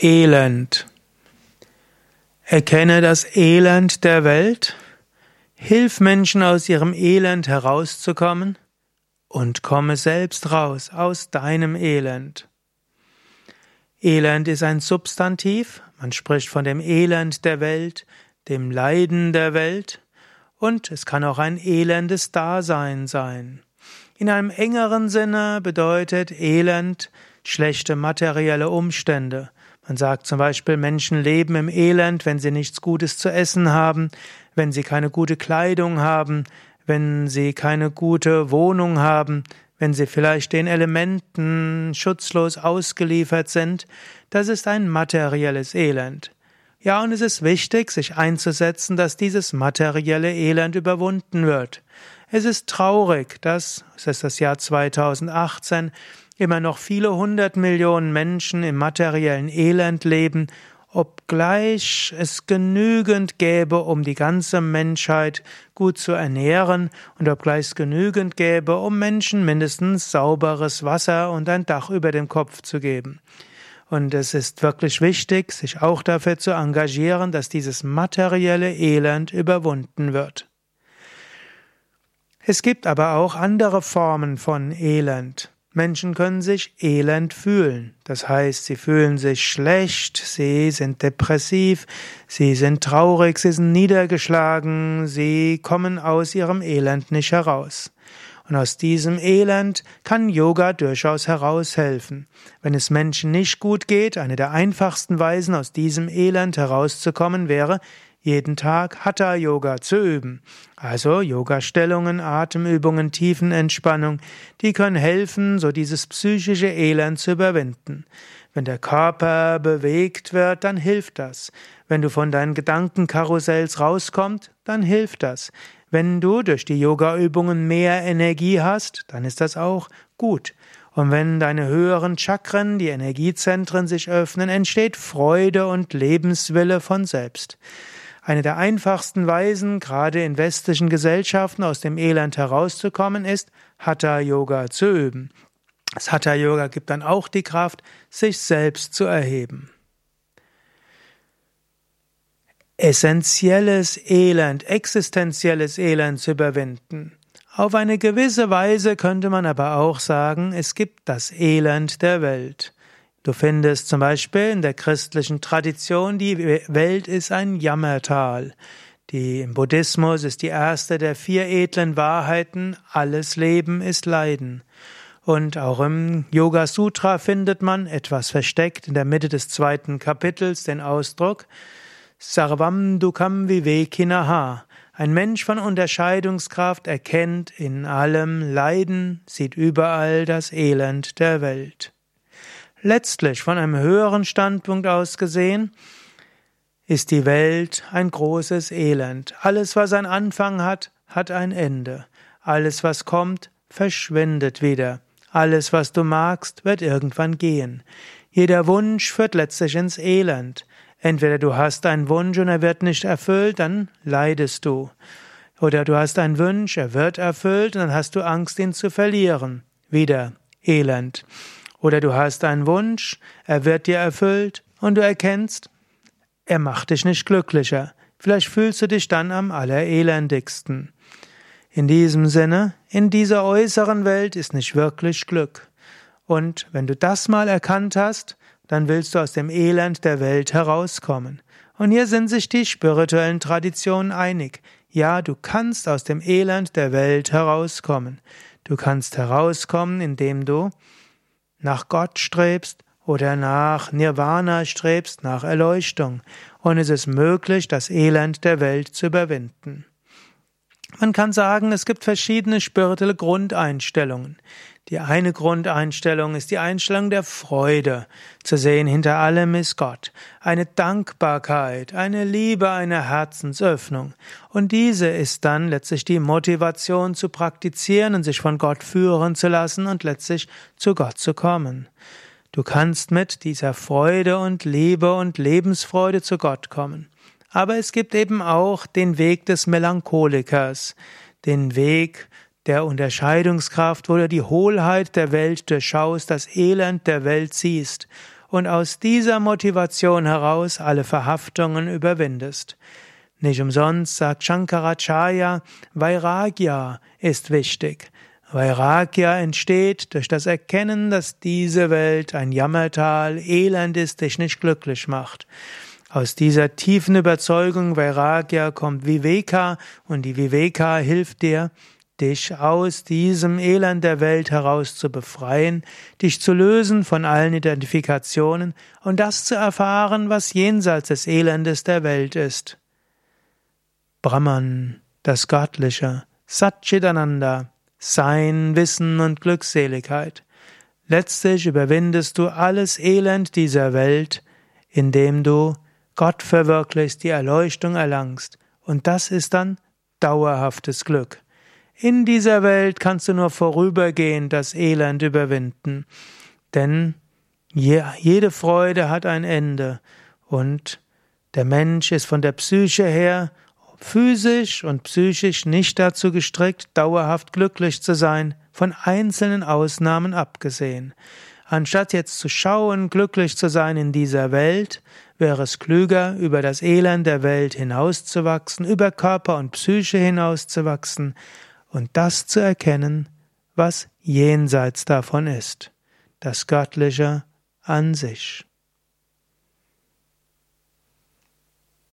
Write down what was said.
Elend. Erkenne das Elend der Welt, hilf Menschen aus ihrem Elend herauszukommen und komme selbst raus aus deinem Elend. Elend ist ein Substantiv, man spricht von dem Elend der Welt, dem Leiden der Welt, und es kann auch ein elendes Dasein sein. In einem engeren Sinne bedeutet Elend schlechte materielle Umstände. Man sagt zum Beispiel, Menschen leben im Elend, wenn sie nichts Gutes zu essen haben, wenn sie keine gute Kleidung haben, wenn sie keine gute Wohnung haben, wenn sie vielleicht den Elementen schutzlos ausgeliefert sind. Das ist ein materielles Elend. Ja, und es ist wichtig, sich einzusetzen, dass dieses materielle Elend überwunden wird. Es ist traurig, dass, es ist das Jahr 2018, immer noch viele hundert Millionen Menschen im materiellen Elend leben, obgleich es genügend gäbe, um die ganze Menschheit gut zu ernähren und obgleich es genügend gäbe, um Menschen mindestens sauberes Wasser und ein Dach über dem Kopf zu geben. Und es ist wirklich wichtig, sich auch dafür zu engagieren, dass dieses materielle Elend überwunden wird. Es gibt aber auch andere Formen von Elend. Menschen können sich elend fühlen. Das heißt, sie fühlen sich schlecht, sie sind depressiv, sie sind traurig, sie sind niedergeschlagen, sie kommen aus ihrem Elend nicht heraus. Und aus diesem Elend kann Yoga durchaus heraushelfen. Wenn es Menschen nicht gut geht, eine der einfachsten Weisen, aus diesem Elend herauszukommen, wäre, jeden Tag Hatha Yoga zu üben. Also Yoga-Stellungen, Atemübungen, Tiefenentspannung, die können helfen, so dieses psychische Elend zu überwinden. Wenn der Körper bewegt wird, dann hilft das. Wenn du von deinen Gedankenkarussells rauskommst, dann hilft das. Wenn du durch die Yoga-Übungen mehr Energie hast, dann ist das auch gut. Und wenn deine höheren Chakren, die Energiezentren sich öffnen, entsteht Freude und Lebenswille von selbst. Eine der einfachsten Weisen, gerade in westlichen Gesellschaften aus dem Elend herauszukommen, ist, Hatha Yoga zu üben. Das Hatha Yoga gibt dann auch die Kraft, sich selbst zu erheben. Essentielles Elend, existenzielles Elend zu überwinden. Auf eine gewisse Weise könnte man aber auch sagen, es gibt das Elend der Welt. Du findest zum Beispiel in der christlichen Tradition, die Welt ist ein Jammertal. Die, Im Buddhismus ist die erste der vier edlen Wahrheiten, alles Leben ist Leiden. Und auch im Yoga Sutra findet man etwas versteckt in der Mitte des zweiten Kapitels den Ausdruck Sarvam Dukam Vivekinaha. Ein Mensch von Unterscheidungskraft erkennt in allem Leiden, sieht überall das Elend der Welt. Letztlich, von einem höheren Standpunkt aus gesehen, ist die Welt ein großes Elend. Alles, was einen Anfang hat, hat ein Ende. Alles, was kommt, verschwindet wieder. Alles, was du magst, wird irgendwann gehen. Jeder Wunsch führt letztlich ins Elend. Entweder du hast einen Wunsch und er wird nicht erfüllt, dann leidest du. Oder du hast einen Wunsch, er wird erfüllt und dann hast du Angst, ihn zu verlieren. Wieder Elend. Oder du hast einen Wunsch, er wird dir erfüllt und du erkennst, er macht dich nicht glücklicher. Vielleicht fühlst du dich dann am allerelendigsten. In diesem Sinne, in dieser äußeren Welt ist nicht wirklich Glück. Und wenn du das mal erkannt hast, dann willst du aus dem Elend der Welt herauskommen. Und hier sind sich die spirituellen Traditionen einig. Ja, du kannst aus dem Elend der Welt herauskommen. Du kannst herauskommen, indem du nach Gott strebst oder nach Nirvana strebst, nach Erleuchtung, und es ist möglich, das Elend der Welt zu überwinden. Man kann sagen, es gibt verschiedene spirituelle Grundeinstellungen. Die eine Grundeinstellung ist die Einstellung der Freude, zu sehen, hinter allem ist Gott, eine Dankbarkeit, eine Liebe, eine Herzensöffnung. Und diese ist dann letztlich die Motivation zu praktizieren und sich von Gott führen zu lassen und letztlich zu Gott zu kommen. Du kannst mit dieser Freude und Liebe und Lebensfreude zu Gott kommen. Aber es gibt eben auch den Weg des Melancholikers, den Weg der Unterscheidungskraft, wo du die Hohlheit der Welt durchschaust, das Elend der Welt siehst und aus dieser Motivation heraus alle Verhaftungen überwindest. Nicht umsonst sagt Shankaracharya, Vairagya ist wichtig. Vairagya entsteht durch das Erkennen, dass diese Welt ein Jammertal, Elend ist, dich nicht glücklich macht. Aus dieser tiefen Überzeugung Vairagya kommt Viveka und die Viveka hilft dir, dich aus diesem Elend der Welt heraus zu befreien, dich zu lösen von allen Identifikationen und das zu erfahren, was jenseits des Elendes der Welt ist. Brahman, das Göttliche, Satchitananda, Sein, Wissen und Glückseligkeit. Letztlich überwindest du alles Elend dieser Welt, indem du Gott verwirklichst, die Erleuchtung erlangst. Und das ist dann dauerhaftes Glück. In dieser Welt kannst du nur vorübergehend das Elend überwinden. Denn jede Freude hat ein Ende. Und der Mensch ist von der Psyche her physisch und psychisch nicht dazu gestrickt, dauerhaft glücklich zu sein, von einzelnen Ausnahmen abgesehen. Anstatt jetzt zu schauen, glücklich zu sein in dieser Welt, wäre es klüger, über das Elend der Welt hinauszuwachsen, über Körper und Psyche hinauszuwachsen und das zu erkennen, was jenseits davon ist, das Göttliche an sich.